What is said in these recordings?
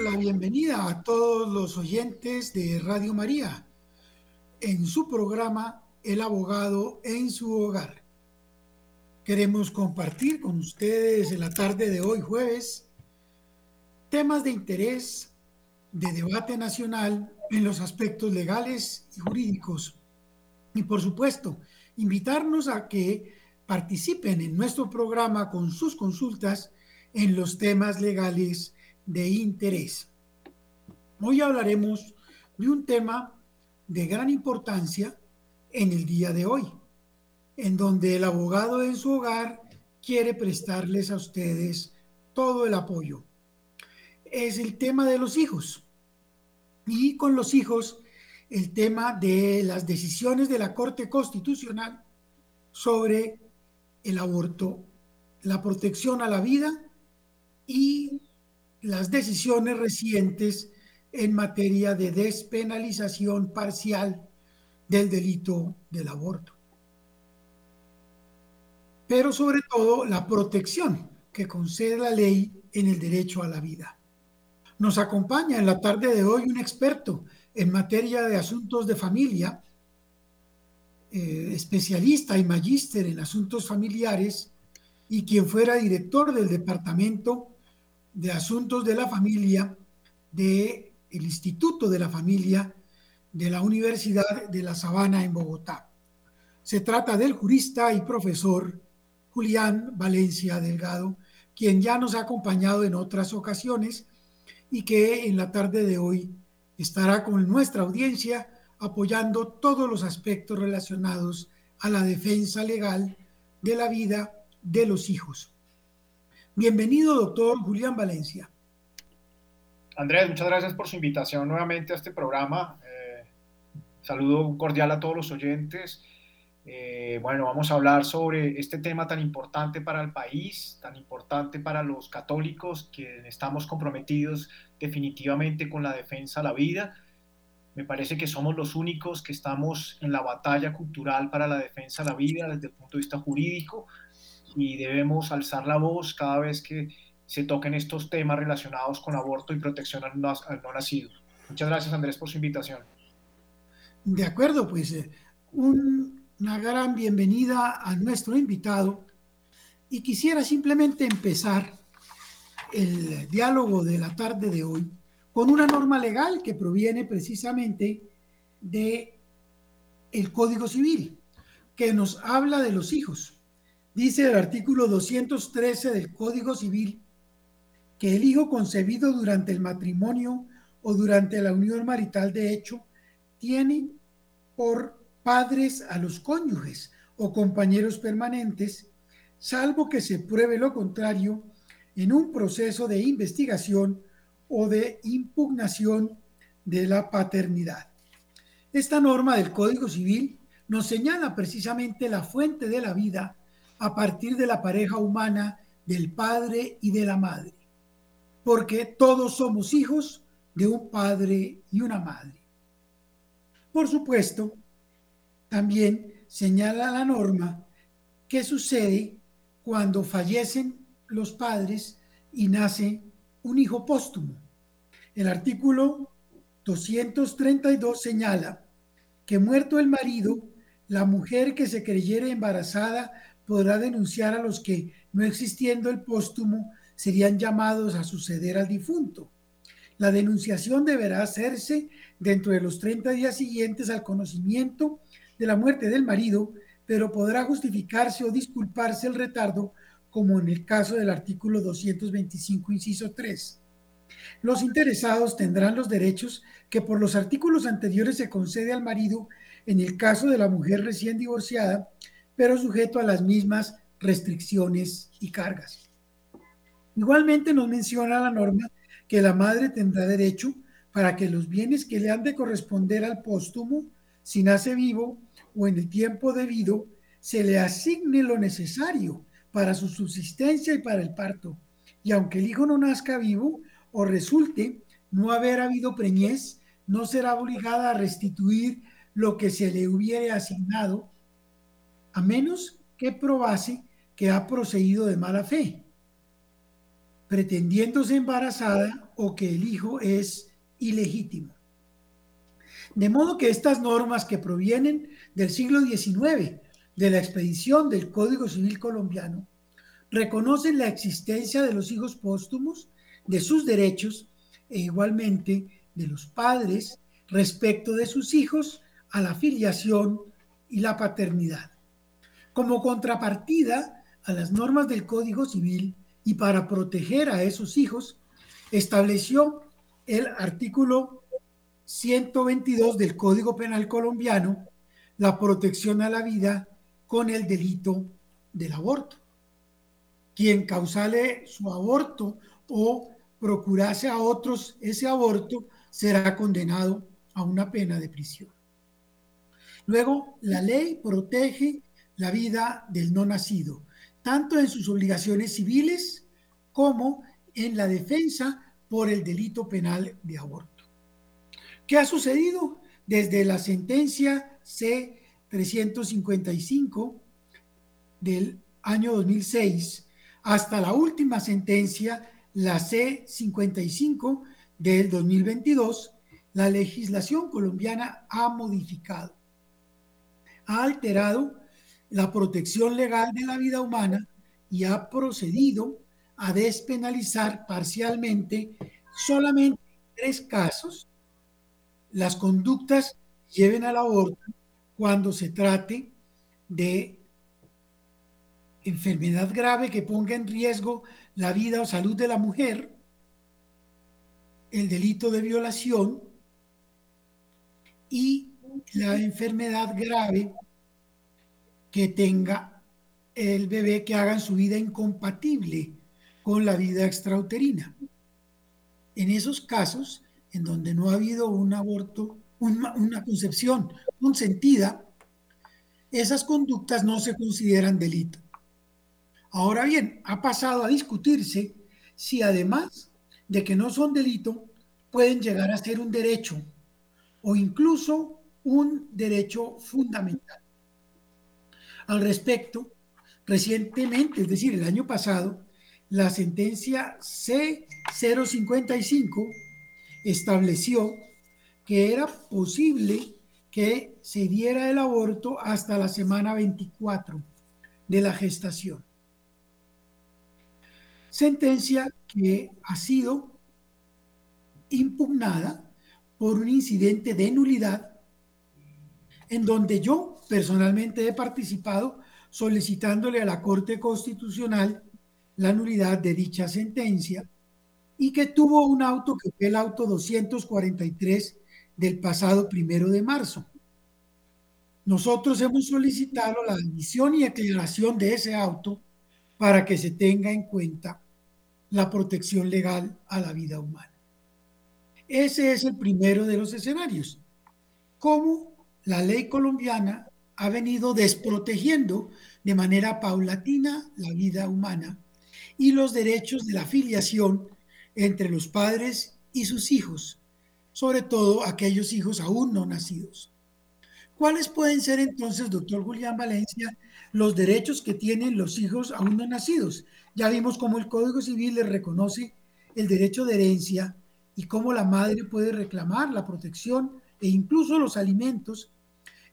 la bienvenida a todos los oyentes de Radio María en su programa El abogado en su hogar. Queremos compartir con ustedes en la tarde de hoy jueves temas de interés de debate nacional en los aspectos legales y jurídicos. Y por supuesto, invitarnos a que participen en nuestro programa con sus consultas en los temas legales de interés. Hoy hablaremos de un tema de gran importancia en el día de hoy, en donde el abogado en su hogar quiere prestarles a ustedes todo el apoyo. Es el tema de los hijos. Y con los hijos, el tema de las decisiones de la Corte Constitucional sobre el aborto, la protección a la vida y las decisiones recientes en materia de despenalización parcial del delito del aborto. Pero sobre todo la protección que concede la ley en el derecho a la vida. Nos acompaña en la tarde de hoy un experto en materia de asuntos de familia, eh, especialista y magíster en asuntos familiares y quien fuera director del Departamento de Asuntos de la Familia del el Instituto de la Familia de la Universidad de La Sabana en Bogotá. Se trata del jurista y profesor Julián Valencia Delgado, quien ya nos ha acompañado en otras ocasiones y que en la tarde de hoy estará con nuestra audiencia apoyando todos los aspectos relacionados a la defensa legal de la vida de los hijos. Bienvenido, doctor Julián Valencia. Andrés, muchas gracias por su invitación nuevamente a este programa. Eh, saludo cordial a todos los oyentes. Eh, bueno, vamos a hablar sobre este tema tan importante para el país, tan importante para los católicos, que estamos comprometidos definitivamente con la defensa a la vida. Me parece que somos los únicos que estamos en la batalla cultural para la defensa a la vida desde el punto de vista jurídico y debemos alzar la voz cada vez que se toquen estos temas relacionados con aborto y protección al no, nacido. Muchas gracias Andrés por su invitación. De acuerdo, pues eh, una gran bienvenida a nuestro invitado y quisiera simplemente empezar el diálogo de la tarde de hoy con una norma legal que proviene precisamente de el Código Civil, que nos habla de los hijos. Dice el artículo 213 del Código Civil que el hijo concebido durante el matrimonio o durante la unión marital de hecho tiene por padres a los cónyuges o compañeros permanentes, salvo que se pruebe lo contrario en un proceso de investigación o de impugnación de la paternidad. Esta norma del Código Civil nos señala precisamente la fuente de la vida a partir de la pareja humana del padre y de la madre, porque todos somos hijos de un padre y una madre. Por supuesto, también señala la norma qué sucede cuando fallecen los padres y nace un hijo póstumo. El artículo 232 señala que muerto el marido, la mujer que se creyere embarazada podrá denunciar a los que, no existiendo el póstumo, serían llamados a suceder al difunto. La denunciación deberá hacerse dentro de los 30 días siguientes al conocimiento de la muerte del marido, pero podrá justificarse o disculparse el retardo, como en el caso del artículo 225, inciso 3. Los interesados tendrán los derechos que por los artículos anteriores se concede al marido en el caso de la mujer recién divorciada pero sujeto a las mismas restricciones y cargas. Igualmente nos menciona la norma que la madre tendrá derecho para que los bienes que le han de corresponder al póstumo, si nace vivo o en el tiempo debido, se le asigne lo necesario para su subsistencia y para el parto. Y aunque el hijo no nazca vivo o resulte no haber habido preñez, no será obligada a restituir lo que se le hubiere asignado a menos que probase que ha procedido de mala fe. pretendiéndose embarazada o que el hijo es ilegítimo. De modo que estas normas que provienen del siglo XIX, de la expedición del Código Civil colombiano, reconocen la existencia de los hijos póstumos, de sus derechos e igualmente de los padres respecto de sus hijos a la filiación y la paternidad. Como contrapartida a las normas del Código Civil y para proteger a esos hijos, estableció el artículo 122 del Código Penal colombiano la protección a la vida con el delito del aborto. Quien causale su aborto o procurase a otros ese aborto será condenado a una pena de prisión. Luego, la ley protege la vida del no nacido, tanto en sus obligaciones civiles como en la defensa por el delito penal de aborto. ¿Qué ha sucedido? Desde la sentencia C-355 del año 2006 hasta la última sentencia, la C-55 del 2022, la legislación colombiana ha modificado, ha alterado la protección legal de la vida humana y ha procedido a despenalizar parcialmente solamente en tres casos. Las conductas lleven al aborto cuando se trate de enfermedad grave que ponga en riesgo la vida o salud de la mujer, el delito de violación y la enfermedad grave que tenga el bebé que hagan su vida incompatible con la vida extrauterina. En esos casos, en donde no ha habido un aborto, una, una concepción consentida, esas conductas no se consideran delito. Ahora bien, ha pasado a discutirse si además de que no son delito, pueden llegar a ser un derecho o incluso un derecho fundamental. Al respecto, recientemente, es decir, el año pasado, la sentencia C055 estableció que era posible que se diera el aborto hasta la semana 24 de la gestación. Sentencia que ha sido impugnada por un incidente de nulidad en donde yo personalmente he participado solicitándole a la Corte Constitucional la nulidad de dicha sentencia y que tuvo un auto que fue el auto 243 del pasado primero de marzo. Nosotros hemos solicitado la admisión y aclaración de ese auto para que se tenga en cuenta la protección legal a la vida humana. Ese es el primero de los escenarios. ¿Cómo la ley colombiana ha venido desprotegiendo de manera paulatina la vida humana y los derechos de la filiación entre los padres y sus hijos, sobre todo aquellos hijos aún no nacidos. ¿Cuáles pueden ser entonces, doctor Julián Valencia, los derechos que tienen los hijos aún no nacidos? Ya vimos cómo el Código Civil les reconoce el derecho de herencia y cómo la madre puede reclamar la protección e incluso los alimentos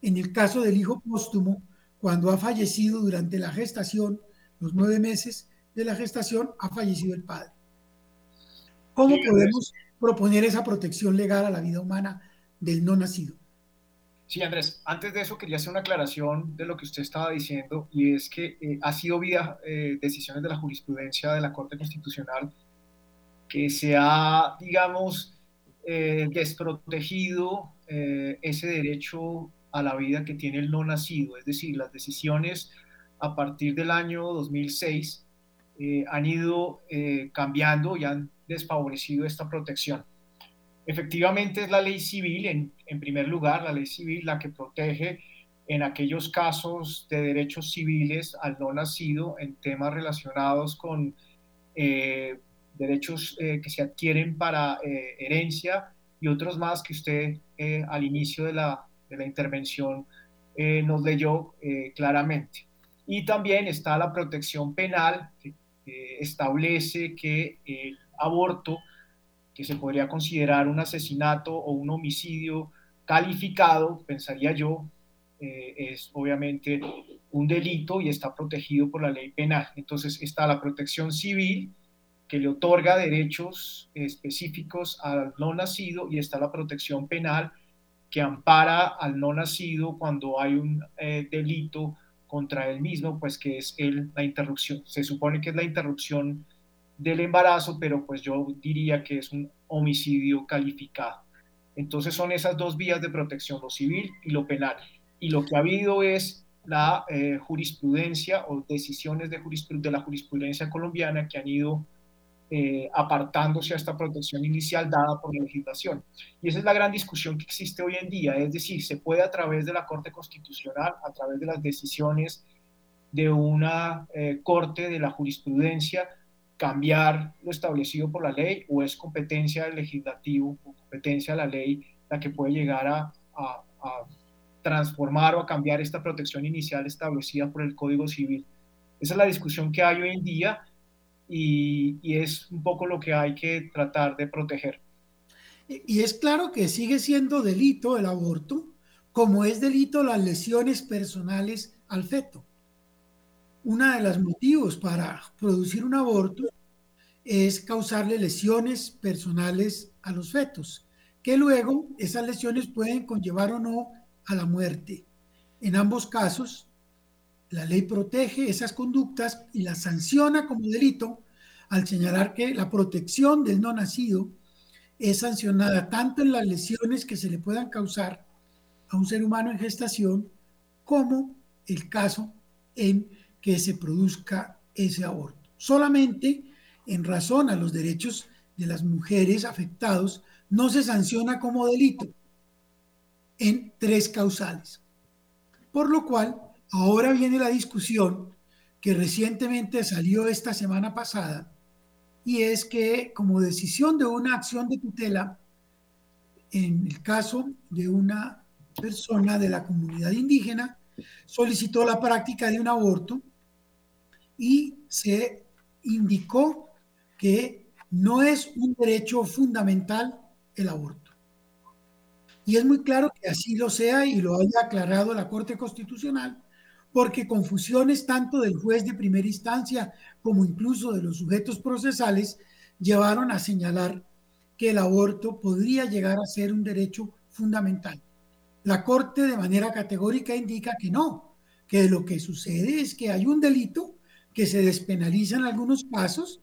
en el caso del hijo póstumo, cuando ha fallecido durante la gestación, los nueve meses de la gestación, ha fallecido el padre. ¿Cómo podemos proponer esa protección legal a la vida humana del no nacido? Sí, Andrés, antes de eso quería hacer una aclaración de lo que usted estaba diciendo y es que eh, ha sido vía eh, decisiones de la jurisprudencia de la Corte Constitucional que se ha, digamos, eh, desprotegido ese derecho a la vida que tiene el no nacido, es decir, las decisiones a partir del año 2006 eh, han ido eh, cambiando y han desfavorecido esta protección. Efectivamente es la ley civil, en, en, primer lugar, la ley civil la que protege en aquellos casos de derechos civiles al no nacido en temas relacionados con eh, derechos que se adquieren para herencia y otros más que usted al inicio de la, de la intervención eh, nos leyó eh, claramente. Y también está la protección penal, que establece que el aborto, que se podría considerar un asesinato o un homicidio calificado, pensaría yo, es obviamente un delito y está protegido por la ley penal. Entonces está la protección civil que le otorga derechos específicos al no nacido y está la protección penal que ampara al no nacido cuando hay un eh, delito contra él mismo, pues que es el, la interrupción. Se supone que es la interrupción del embarazo, pero pues yo diría que es un homicidio calificado. Entonces son esas dos vías de protección, lo civil y lo penal. Y lo que ha habido es la eh, jurisprudencia o decisiones de, de, la jurisprudencia colombiana que han ido eh, apartándose a esta protección inicial dada por la legislación. Y esa es la gran discusión que existe hoy en día, es decir, se puede a través de la Corte Constitucional, a través de las decisiones de una eh, Corte de la jurisprudencia, cambiar lo establecido por la ley o es competencia del legislativo o competencia de la ley la que puede llegar a, a, a transformar o a cambiar esta protección inicial establecida por el Código Civil. Esa es la discusión que hay hoy en día y, es un poco lo que hay que tratar de proteger. Y es claro que sigue siendo delito el aborto, como es delito las lesiones personales al feto. Uno de los motivos para producir un aborto es causarle lesiones personales a los fetos, que luego esas lesiones pueden conllevar o no a la muerte. En ambos casos, la ley protege esas conductas y las sanciona como delito al señalar que la protección del no nacido es sancionada tanto en las lesiones que se le puedan causar a un ser humano en gestación como el caso en que se produzca ese aborto. Solamente en razón a los derechos de las mujeres afectados no se sanciona como delito en tres causales. Por lo cual, ahora viene la discusión que recientemente salió esta semana pasada, y es que como decisión de una acción de tutela, en el caso de una persona de la comunidad indígena, solicitó la práctica de un aborto y se indicó que no es un derecho fundamental el aborto. Y es muy claro que así lo sea y lo haya aclarado la Corte Constitucional, porque confusiones tanto del juez de primera instancia como incluso de los sujetos procesales llevaron a señalar que el aborto podría llegar a ser un derecho fundamental. La Corte de manera categórica indica que no, que lo que sucede es que hay un delito que se despenaliza en algunos casos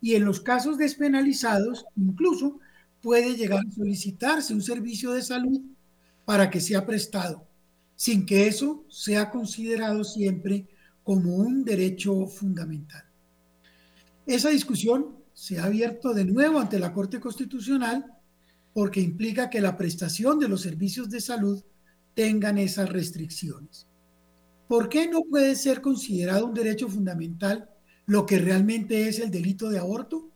y en los casos despenalizados incluso puede llegar a solicitarse un servicio de salud para que sea prestado, sin que eso sea considerado siempre como un derecho fundamental. Esa discusión se ha abierto de nuevo ante la Corte Constitucional porque implica que la prestación de los servicios de salud tengan esas restricciones. ¿Por qué no puede ser considerado un derecho fundamental lo que realmente es el delito de aborto?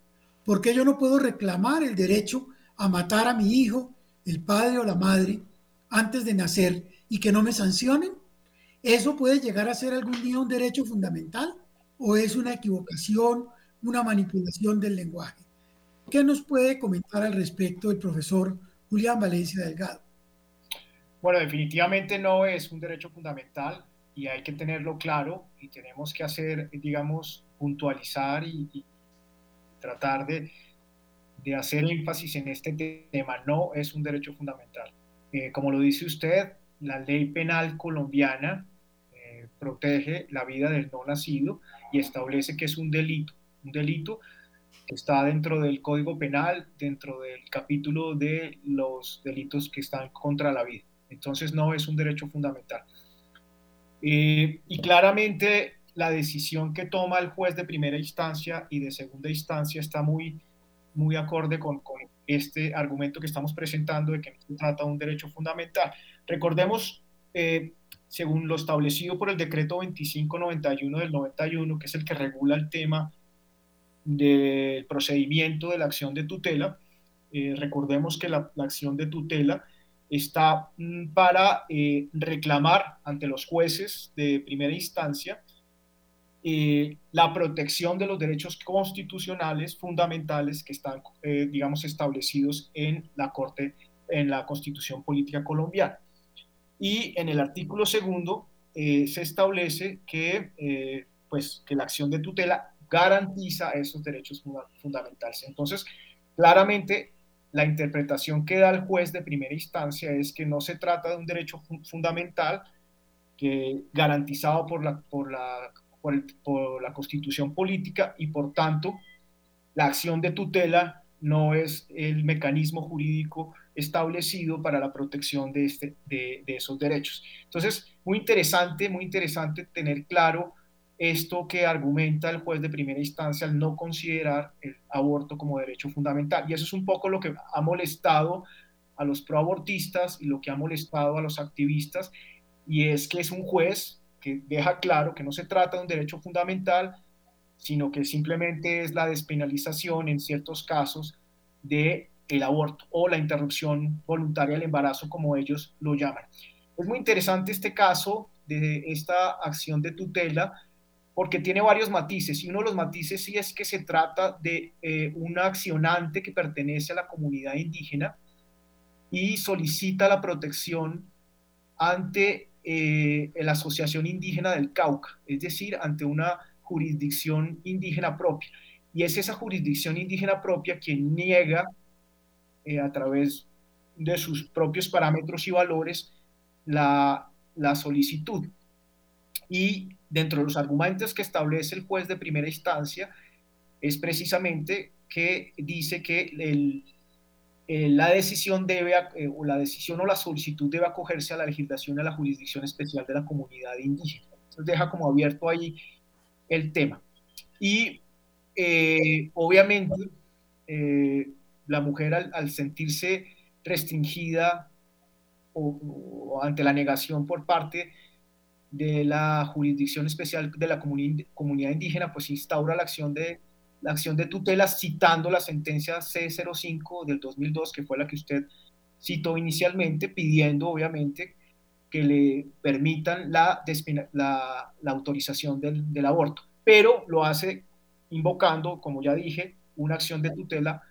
¿Por qué yo no puedo reclamar el derecho a matar a mi hijo, el padre o la madre, antes de nacer y que no me sancionen? ¿Eso puede llegar a ser algún día un derecho fundamental o es una equivocación, una manipulación del lenguaje? ¿Qué nos puede comentar al respecto el profesor Julián Valencia Delgado? Bueno, definitivamente no es un derecho fundamental y hay que tenerlo claro y tenemos que hacer, digamos, puntualizar y, y tratar de, de hacer énfasis en este tema. No es un derecho fundamental. Eh, como lo dice usted, la ley penal colombiana eh, protege la vida del no nacido y establece que es un delito. Un delito que está dentro del Código Penal, dentro del capítulo de los delitos que están contra la vida. Entonces no es un derecho fundamental. Eh, y claramente la decisión que toma el juez de primera instancia y de segunda instancia está muy muy acorde con, con este argumento que estamos presentando de que no se trata de un derecho fundamental. Recordemos, eh, según lo establecido por el decreto 2591 del 91, que es el que regula el tema del procedimiento de la acción de tutela, eh, recordemos que la, acción de tutela está mm, para eh, reclamar ante los jueces de primera instancia la protección de los derechos constitucionales fundamentales que están, digamos, establecidos en la Corte, en la Constitución Política Colombiana. Y en el artículo segundo eh, se establece que, pues, que la acción de tutela garantiza esos derechos fundamentales. Entonces, claramente, la interpretación que da el juez de primera instancia es que no se trata de un derecho fundamental que garantizado por la, por la por, la constitución política y por tanto la acción de tutela no es el mecanismo jurídico establecido para la protección de, este, de, esos derechos. Entonces, muy interesante, muy interesante tener claro esto que argumenta el juez de primera instancia al no considerar el aborto como derecho fundamental. Y eso es un poco lo que ha molestado a los proabortistas y lo que ha molestado a los activistas, y es que es un juez que deja claro que no se trata de un derecho fundamental, sino que simplemente es la despenalización en ciertos casos de el aborto o la interrupción voluntaria del embarazo, como ellos lo llaman. Es muy interesante este caso de esta acción de tutela porque tiene varios matices y uno de los matices sí es que se trata de eh, un accionante que pertenece a la comunidad indígena y solicita la protección ante eh, la Asociación Indígena del Cauca, es decir, ante una jurisdicción indígena propia. Y es esa jurisdicción indígena propia quien niega eh, a través de sus propios parámetros y valores la, la solicitud. Y dentro de los argumentos que establece el juez de primera instancia es precisamente que dice que el, eh, la decisión debe, eh, o la decisión o la solicitud debe acogerse a la legislación de la jurisdicción especial de la comunidad indígena. Entonces deja como abierto ahí el tema. Y eh, obviamente la mujer al, sentirse restringida o, ante la negación por parte de la jurisdicción especial de la comunidad indígena, pues instaura la acción de la acción de tutela citando la sentencia C05 del 2002, que fue la que usted citó inicialmente, pidiendo obviamente que le permitan la, la, autorización del, del, aborto, pero lo hace invocando, como ya dije, una acción de tutela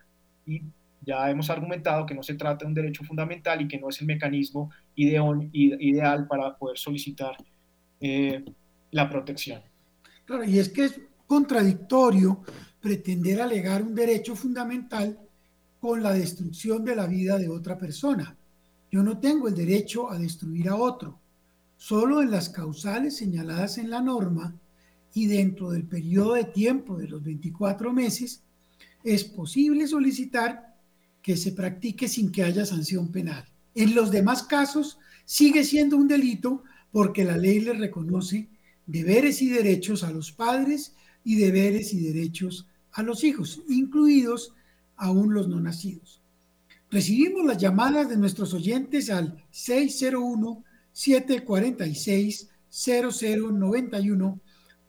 y ya hemos argumentado que no se trata de un derecho fundamental y que no es el mecanismo ideal, para poder solicitar eh, la protección. Claro, y es que es contradictorio pretender alegar un derecho fundamental con la destrucción de la vida de otra persona. Yo no tengo el derecho a destruir a otro. Solo en las causales señaladas en la norma y dentro del periodo de tiempo de los 24 meses es posible solicitar que se practique sin que haya sanción penal. En los demás casos sigue siendo un delito porque la ley le reconoce deberes y derechos a los padres y deberes y derechos a los hijos, incluidos aún los no nacidos. Recibimos las llamadas de nuestros oyentes al 601-746-0091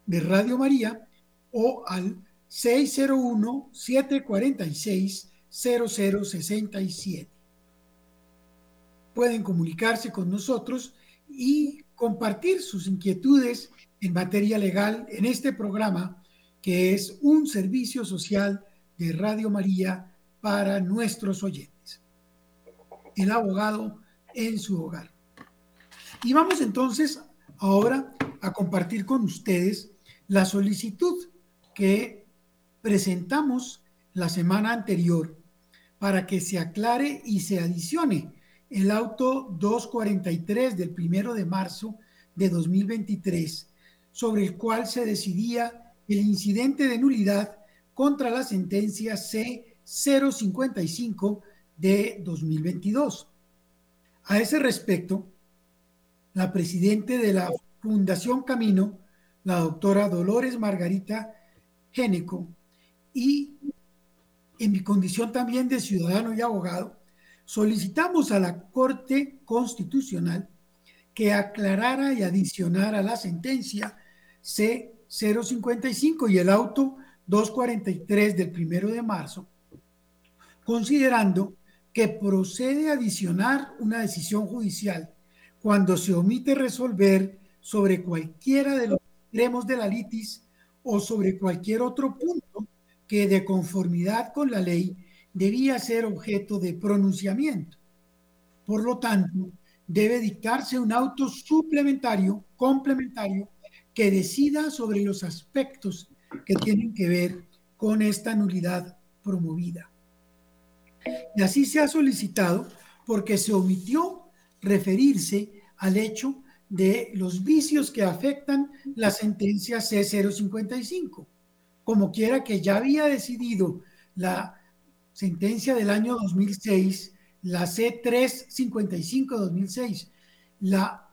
de Radio María o al 601-746-0067. Pueden comunicarse con nosotros y compartir sus inquietudes en materia legal en este programa que es un servicio social de Radio María para nuestros oyentes. El abogado en su hogar. Y vamos entonces ahora a compartir con ustedes la solicitud que presentamos la semana anterior para que se aclare y se adicione el auto 243 del primero de marzo de 2023, sobre el cual se decidía el incidente de nulidad contra la sentencia C055 de 2022. A ese respecto, la presidenta de la Fundación Camino, la doctora Dolores Margarita Géneco, y en mi condición también de ciudadano y abogado, solicitamos a la Corte Constitucional que aclarara y adicionara la sentencia C 055 y el auto 243 del primero de marzo, considerando que procede adicionar una decisión judicial cuando se omite resolver sobre cualquiera de los extremos de la litis o sobre cualquier otro punto que de conformidad con la ley debía ser objeto de pronunciamiento. Por lo tanto, debe dictarse un auto suplementario, complementario, que decida sobre los aspectos que tienen que ver con esta nulidad promovida. Y así se ha solicitado porque se omitió referirse al hecho de los vicios que afectan la sentencia C055. Como quiera que ya había decidido la sentencia del año 2006, la C355-2006, la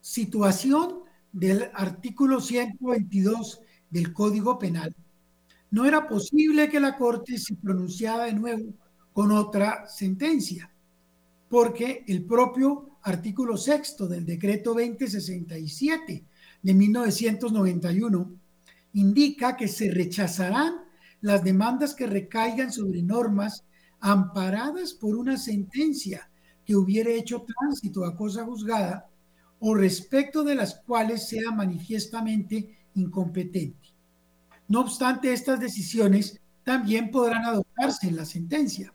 situación del artículo 122 del Código Penal, no era posible que la Corte se pronunciara de nuevo con otra sentencia, porque el propio artículo sexto del decreto 2067 de 1991 indica que se rechazarán las demandas que recaigan sobre normas amparadas por una sentencia que hubiera hecho tránsito a cosa juzgada o respecto de las cuales sea manifiestamente incompetente. No obstante, estas decisiones también podrán adoptarse en la sentencia.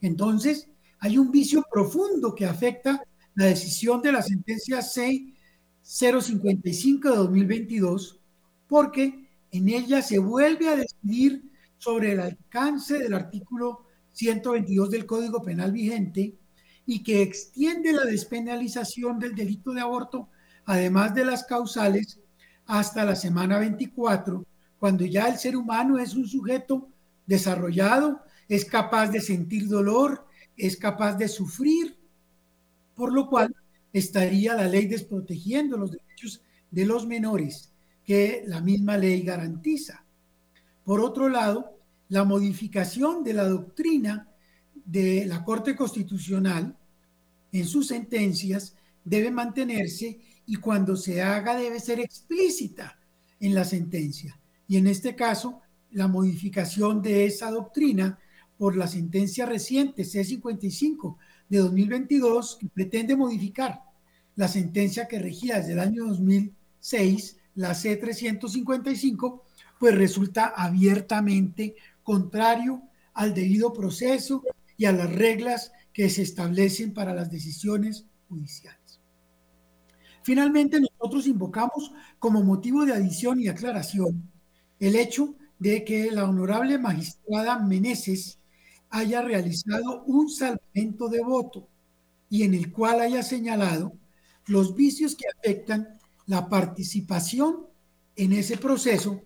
Entonces, hay un vicio profundo que afecta la decisión de la sentencia C055 de 2022, porque en ella se vuelve a decidir sobre el alcance del artículo 122 del Código Penal vigente y que extiende la despenalización del delito de aborto, además de las causales, hasta la semana 24, cuando ya el ser humano es un sujeto desarrollado, es capaz de sentir dolor, es capaz de sufrir, por lo cual estaría la ley desprotegiendo los derechos de los menores que la misma ley garantiza. Por otro lado, la modificación de la doctrina de la Corte Constitucional en sus sentencias debe mantenerse y cuando se haga debe ser explícita en la sentencia. Y en este caso, la modificación de esa doctrina por la sentencia reciente C55 de 2022 que pretende modificar la sentencia que regía desde el año 2006, la C355, pues resulta abiertamente contrario al debido proceso y a las reglas que se establecen para las decisiones judiciales. Finalmente, nosotros invocamos como motivo de adición y aclaración el hecho de que la honorable magistrada Meneses haya realizado un salvamento de voto y en el cual haya señalado los vicios que afectan la participación en ese proceso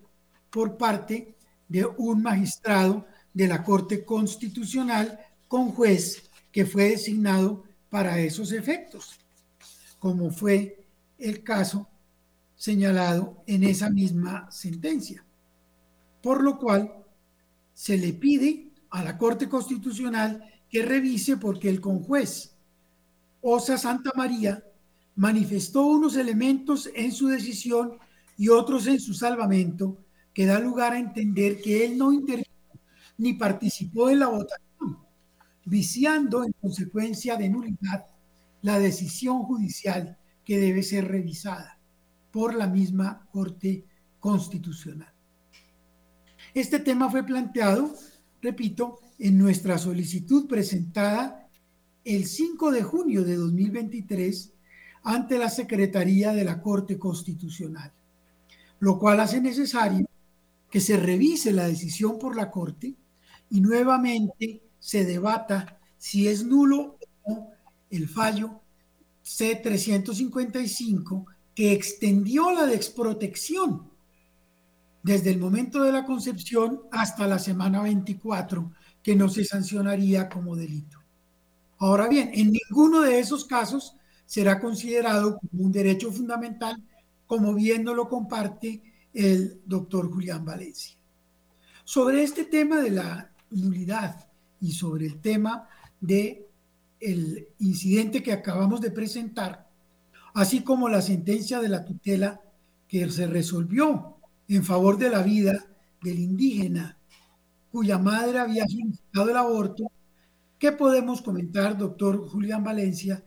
por parte de un magistrado de la Corte Constitucional con juez que fue designado para esos efectos, como fue el caso señalado en esa misma sentencia. Por lo cual se le pide a la Corte Constitucional que revise porque el conjuez Osa Santa María manifestó unos elementos en su decisión y otros en su salvamento que da lugar a entender que él no intervino ni participó en la votación, viciando en consecuencia de nulidad la decisión judicial que debe ser revisada por la misma Corte Constitucional. Este tema fue planteado, repito, en nuestra solicitud presentada el 5 de junio de 2023 ante la Secretaría de la Corte Constitucional, lo cual hace necesario que se revise la decisión por la Corte y nuevamente se debata si es nulo o no el fallo C-355 que extendió la desprotección desde el momento de la concepción hasta la semana 24, que no se sancionaría como delito. Ahora bien, en ninguno de esos casos será considerado como un derecho fundamental, como bien no lo comparte el doctor Julián Valencia. Sobre este tema de la nulidad y sobre el tema de el incidente que acabamos de presentar, así como la sentencia de la tutela que se resolvió en favor de la vida del indígena cuya madre había solicitado el aborto, ¿qué podemos comentar, doctor Julián Valencia,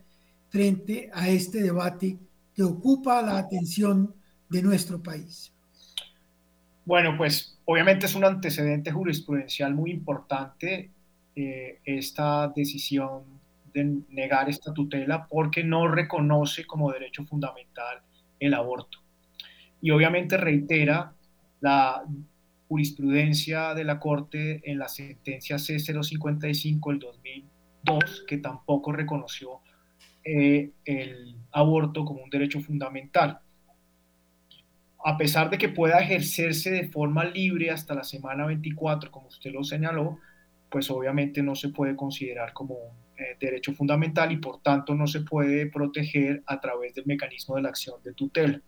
frente a este debate que ocupa la atención de nuestro país? Bueno, pues obviamente es un antecedente jurisprudencial muy importante eh, esta decisión de negar esta tutela porque no reconoce como derecho fundamental el aborto. Y obviamente reitera la jurisprudencia de la Corte en la sentencia C055 del 2002, que tampoco reconoció eh, el aborto como un derecho fundamental. A pesar de que pueda ejercerse de forma libre hasta la semana 24, como usted lo señaló, pues obviamente no se puede considerar como un eh, derecho fundamental y por tanto no se puede proteger a través del mecanismo de la acción de tutela.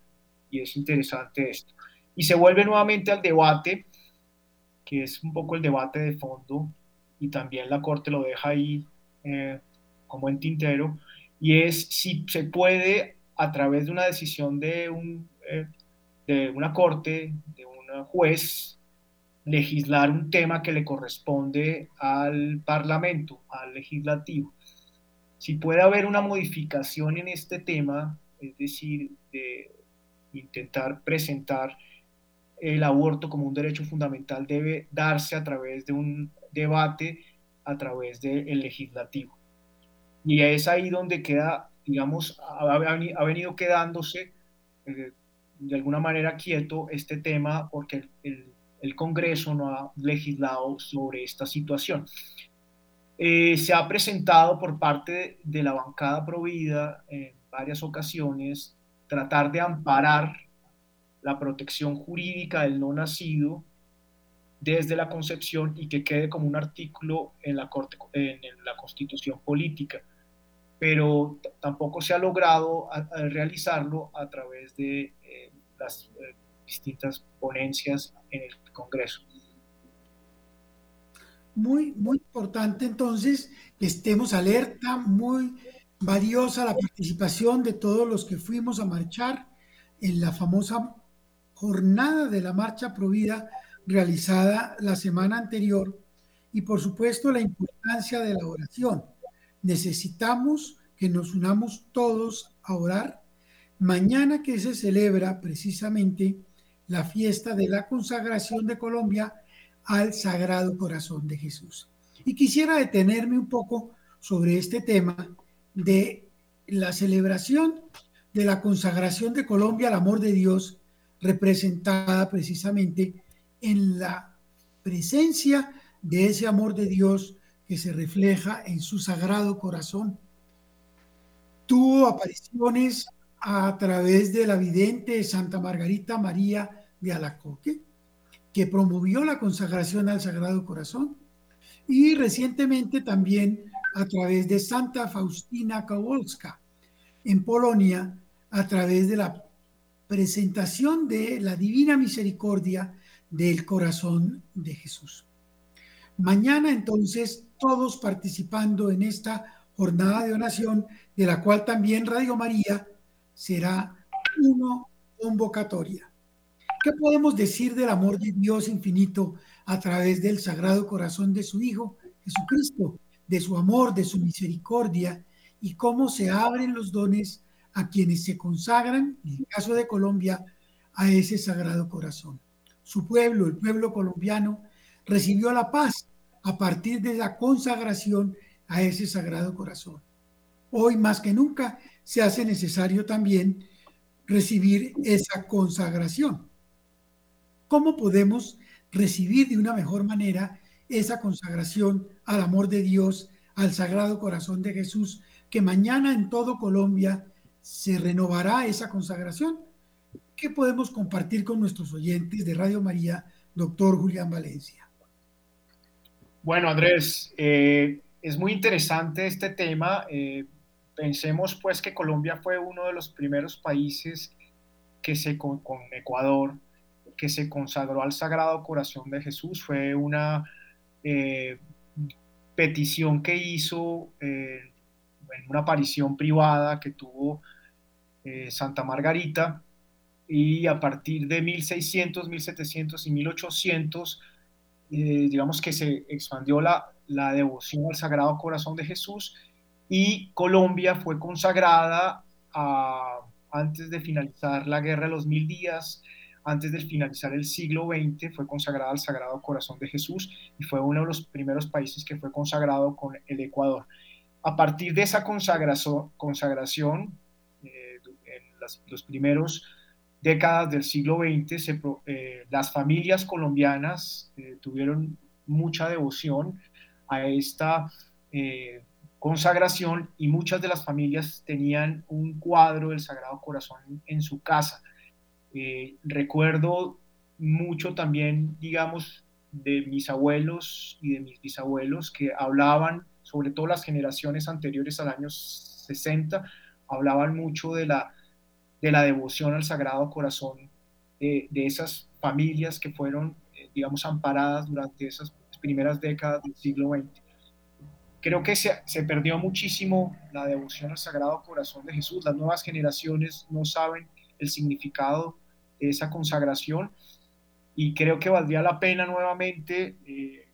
Y es interesante esto. Y se vuelve nuevamente al debate, que es un poco el debate de fondo, y también la Corte lo deja ahí eh, como en tintero, y es si se puede, a través de una decisión de, un, eh, de una corte, de un juez, legislar un tema que le corresponde al Parlamento, al legislativo. Si puede haber una modificación en este tema, es decir, de intentar presentar el aborto como un derecho fundamental, debe darse a través de un debate a través del legislativo. Y es ahí donde queda, digamos, ha, venido quedándose eh, de alguna manera quieto este tema porque el, Congreso no ha legislado sobre esta situación. Eh, se ha presentado por parte de la bancada provida en varias ocasiones tratar de amparar la protección jurídica del no nacido desde la concepción y que quede como un artículo en la, corte, en la constitución política pero tampoco se ha logrado realizarlo a través de eh, las eh, distintas ponencias en el Congreso. Muy, muy importante entonces que estemos alerta, muy valiosa la participación de todos los que fuimos a marchar en la famosa jornada de la marcha provida realizada la semana anterior y por supuesto la importancia de la oración necesitamos que nos unamos todos a orar. Mañana que se celebra precisamente la fiesta de la consagración de Colombia al Sagrado Corazón de Jesús. Y quisiera detenerme un poco sobre este tema de la celebración de la consagración de Colombia al amor de Dios, representada precisamente en la presencia de ese amor de Dios que se refleja en su sagrado corazón. Tuvo apariciones a través de la vidente Santa Margarita María de Alacoque, que promovió la consagración al Sagrado Corazón, y recientemente también a través de Santa Faustina Kowalska en Polonia, a través de la presentación de la Divina Misericordia del Corazón de Jesús. Mañana entonces todos participando en esta jornada de oración, de la cual también Radio María será una convocatoria. ¿Qué podemos decir del amor de Dios infinito a través del sagrado corazón de su Hijo Jesucristo, de su amor, de su misericordia y cómo se abren los dones a quienes se consagran, en el caso de Colombia, a ese sagrado corazón? Su pueblo, el pueblo colombiano, recibió la paz a partir de la consagración a ese sagrado corazón. Hoy más que nunca se hace necesario también recibir esa consagración. ¿Cómo podemos recibir de una mejor manera esa consagración al amor de Dios, al sagrado corazón de Jesús, que mañana en todo Colombia se renovará esa consagración? ¿Qué podemos compartir con nuestros oyentes de Radio María, doctor Julián Valencia? Bueno, Andrés, eh, es muy interesante este tema. Eh, pensemos pues que Colombia fue uno de los primeros países que se, con, Ecuador, que se consagró al Sagrado Corazón de Jesús. Fue una eh, petición que hizo en una aparición privada que tuvo Santa Margarita y a partir de 1600, 1700 y 1800 digamos que se expandió la, la devoción al Sagrado Corazón de Jesús y Colombia fue consagrada antes de finalizar la Guerra de los Mil Días antes del finalizar el siglo XX, fue consagrada al Sagrado Corazón de Jesús y fue uno de los primeros países que fue consagrado con el Ecuador. A partir de esa consagración, consagración eh, en los primeros décadas del siglo XX, eh, las familias colombianas eh, tuvieron mucha devoción a esta consagración y muchas de las familias tenían un cuadro del Sagrado Corazón en su casa. Eh, recuerdo mucho también, digamos, de mis abuelos y de mis bisabuelos que hablaban, sobre todo las generaciones anteriores al año 60, hablaban mucho de la, de la devoción al Sagrado Corazón de, esas familias que fueron, eh, digamos, amparadas durante esas primeras décadas del siglo XX creo que se, se, perdió muchísimo la devoción al Sagrado Corazón de Jesús. Las nuevas generaciones no saben el significado de esa consagración y creo que valdría la pena nuevamente eh,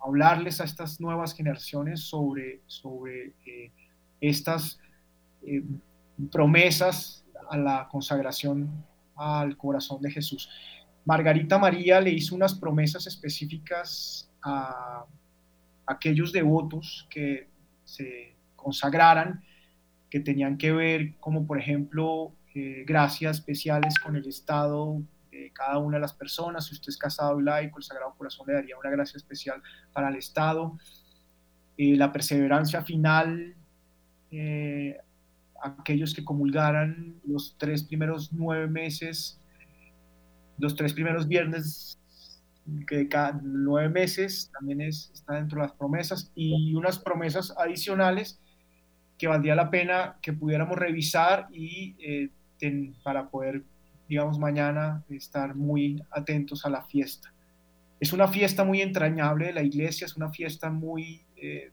hablarles a estas nuevas generaciones sobre, sobre eh, estas promesas a la consagración al corazón de Jesús. Margarita María le hizo unas promesas específicas a aquellos devotos que se consagraran, que tenían que ver como por ejemplo eh, gracias especiales con el estado de cada una de las personas, si usted es casado y laico, el Sagrado Corazón le daría una gracia especial para el estado, eh, la perseverancia final, eh, aquellos que comulgaran los tres primeros nueve meses, los tres primeros viernes que cada nueve meses también es, está dentro de las promesas y unas promesas adicionales que valdría la pena que pudiéramos revisar y eh, para poder, digamos, mañana estar muy atentos a la fiesta. Es una fiesta muy entrañable de la iglesia, es una fiesta muy eh,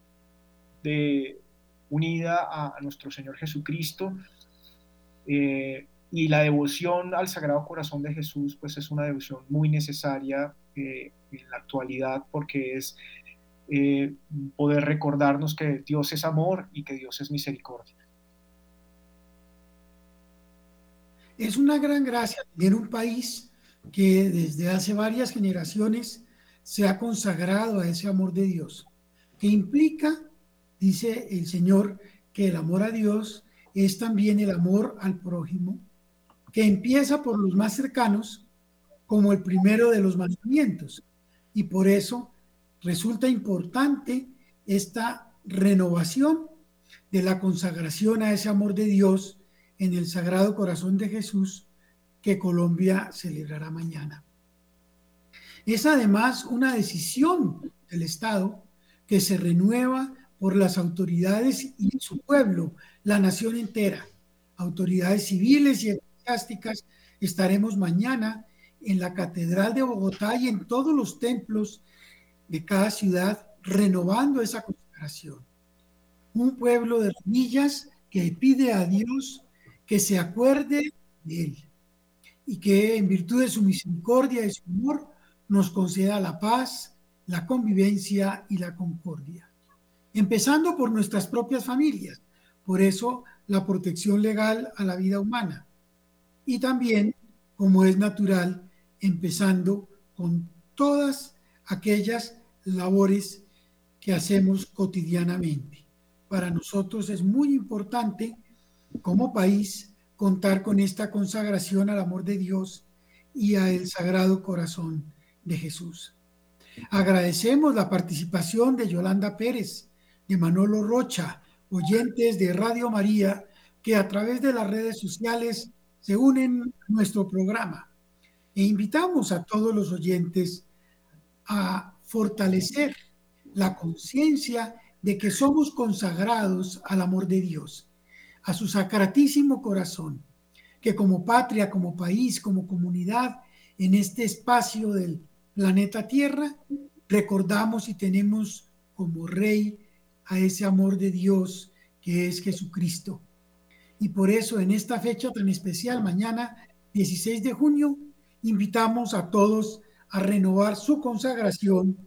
de, unida a, nuestro Señor Jesucristo. Eh, y la devoción al Sagrado Corazón de Jesús, pues es una devoción muy necesaria eh, en la actualidad porque es eh, poder recordarnos que Dios es amor y que Dios es misericordia. Es una gran gracia en un país que desde hace varias generaciones se ha consagrado a ese amor de Dios, que implica, dice el Señor, que el amor a Dios es también el amor al prójimo que empieza por los más cercanos como el primero de los mandamientos. Y por eso resulta importante esta renovación de la consagración a ese amor de Dios en el Sagrado Corazón de Jesús que Colombia celebrará mañana. Es además una decisión del Estado que se renueva por las autoridades y su pueblo, la nación entera, autoridades civiles y estaremos mañana en la Catedral de Bogotá y en todos los templos de cada ciudad renovando esa consagración. Un pueblo de rodillas que pide a Dios que se acuerde de él y que en virtud de su misericordia y su amor nos conceda la paz, la convivencia y la concordia. Empezando por nuestras propias familias. Por eso la protección legal a la vida humana y también, como es natural, empezando con todas aquellas labores que hacemos cotidianamente. Para nosotros es muy importante como país contar con esta consagración al amor de Dios y al Sagrado Corazón de Jesús. Agradecemos la participación de Yolanda Pérez, Manolo Rocha, oyentes de Radio María, que a través de las redes sociales se unen a nuestro programa. E invitamos a todos los oyentes a fortalecer la conciencia de que somos consagrados al amor de Dios, a su sacratísimo corazón, que como patria, como país, como comunidad en este espacio del planeta Tierra, recordamos y tenemos como rey a ese amor de Dios que es Jesucristo y por eso en esta fecha tan especial, mañana 16 de junio, invitamos a todos a renovar su consagración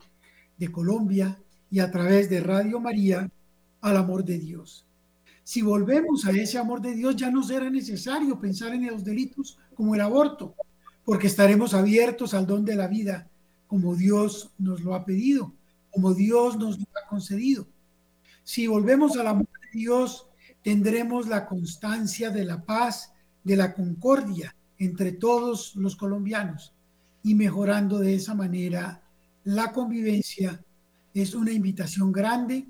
de Colombia y a través de Radio María al amor de Dios. Si volvemos a ese amor de Dios, ya no será necesario pensar en los delitos como el aborto, porque estaremos abiertos al don de la vida, como Dios nos lo ha pedido, como Dios nos lo ha concedido. Si volvemos al amor de Dios, tendremos la constancia de la paz, de la concordia entre todos los colombianos y mejorando de esa manera la convivencia. Es una invitación grande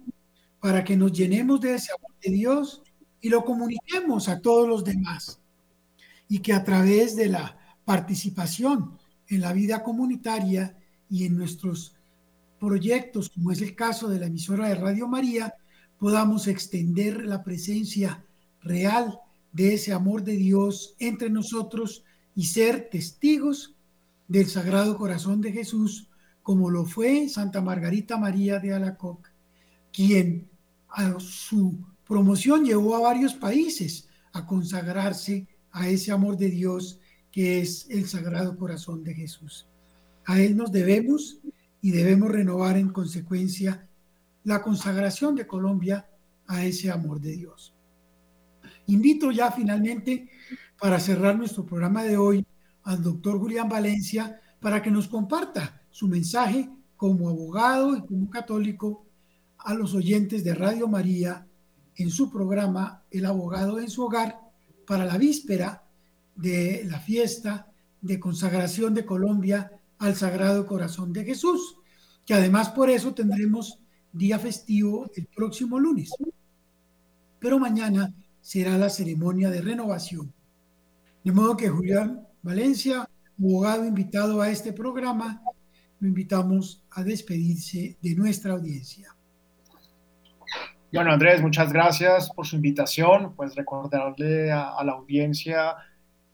para que nos llenemos de ese amor de Dios y lo comuniquemos a todos los demás. Y que a través de la participación en la vida comunitaria y en nuestros proyectos, como es el caso de la emisora de Radio María, podamos extender la presencia real de ese amor de Dios entre nosotros y ser testigos del Sagrado Corazón de Jesús, como lo fue Santa Margarita María de Alacoc, quien a su promoción llevó a varios países a consagrarse a ese amor de Dios que es el Sagrado Corazón de Jesús. A Él nos debemos y debemos renovar en consecuencia la consagración de Colombia a ese amor de Dios. Invito ya finalmente, para cerrar nuestro programa de hoy, al doctor Julián Valencia para que nos comparta su mensaje como abogado y como católico a los oyentes de Radio María en su programa El abogado en su hogar para la víspera de la fiesta de consagración de Colombia al Sagrado Corazón de Jesús, que además por eso tendremos día festivo el próximo lunes. Pero mañana será la ceremonia de renovación. De modo que Julián Valencia, abogado invitado a este programa, lo invitamos a despedirse de nuestra audiencia. Bueno, Andrés, muchas gracias por su invitación. Pues recordarle a, a la audiencia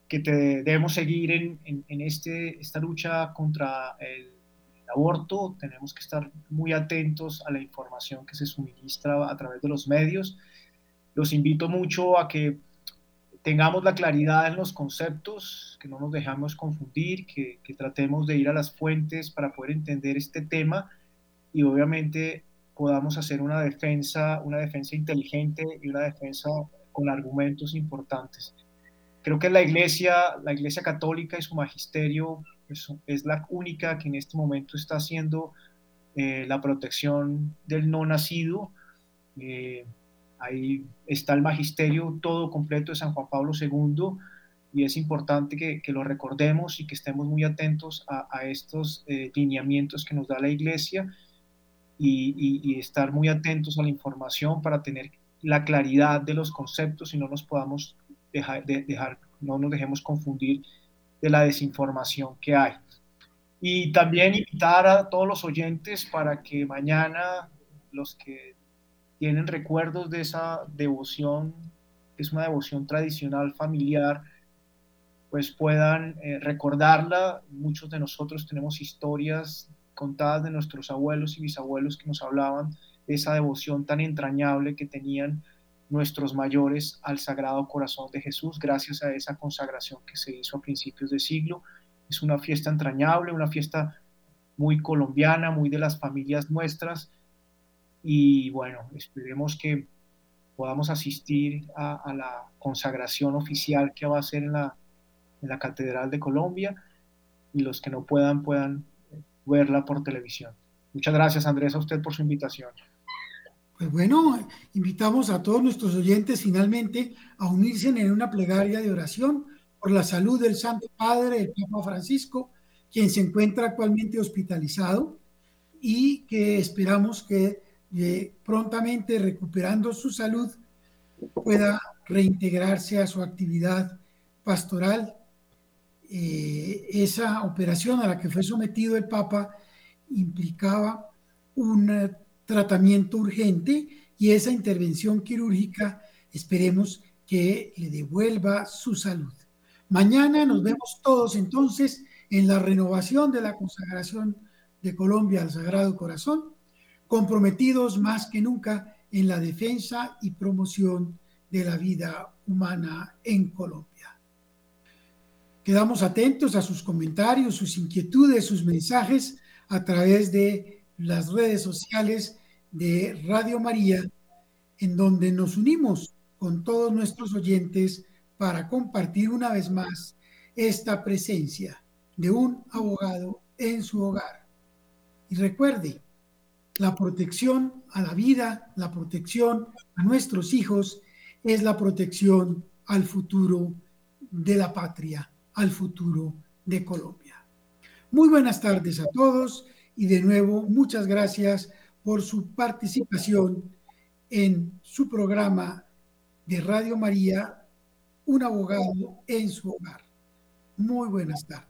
que te, debemos seguir en, en, este, esta lucha contra el, aborto. Tenemos que estar muy atentos a la información que se suministra a través de los medios. Los invito mucho a que tengamos la claridad en los conceptos, que no nos dejamos confundir, que, que tratemos de ir a las fuentes para poder entender este tema y obviamente podamos hacer una defensa, una defensa inteligente y una defensa con argumentos importantes. Creo que la iglesia, la iglesia católica y su magisterio es, es la única que en este momento está haciendo eh, la protección del no nacido. Eh, ahí está el magisterio todo completo de San Juan Pablo II y es importante que, que lo recordemos y que estemos muy atentos a, estos eh, lineamientos que nos da la iglesia y, y, estar muy atentos a la información para tener la claridad de los conceptos y no nos podamos dejar, de, dejar, no nos dejemos confundir de la desinformación que hay. Y también invitar a todos los oyentes para que mañana los que tienen recuerdos de esa devoción, que es una devoción tradicional familiar, pues puedan eh, recordarla. Muchos de nosotros tenemos historias contadas de nuestros abuelos y bisabuelos que nos hablaban de esa devoción tan entrañable que tenían nuestros mayores al Sagrado Corazón de Jesús gracias a esa consagración que se hizo a principios de siglo. Es una fiesta entrañable, una fiesta muy colombiana, muy de las familias nuestras y bueno, esperemos que podamos asistir a, la consagración oficial que va a ser en la, en la Catedral de Colombia y los que no puedan puedan verla por televisión. Muchas gracias Andrés a usted por su invitación. Pues bueno, invitamos a todos nuestros oyentes finalmente a unirse en una plegaria de oración por la salud del Santo Padre, el Papa Francisco, quien se encuentra actualmente hospitalizado y que esperamos que eh, prontamente recuperando su salud pueda reintegrarse a su actividad pastoral. Eh, esa operación a la que fue sometido el Papa implicaba una tratamiento urgente y esa intervención quirúrgica esperemos que le devuelva su salud. Mañana nos vemos todos entonces en la renovación de la consagración de Colombia al Sagrado Corazón, comprometidos más que nunca en la defensa y promoción de la vida humana en Colombia. Quedamos atentos a sus comentarios, sus inquietudes, sus mensajes a través de las redes sociales de Radio María, en donde nos unimos con todos nuestros oyentes para compartir una vez más esta presencia de un abogado en su hogar. Y recuerde, la protección a la vida, la protección a nuestros hijos es la protección al futuro de la patria, al futuro de Colombia. Muy buenas tardes a todos y de nuevo muchas gracias por su participación en su programa de Radio María, Un abogado en su hogar. Muy buenas tardes.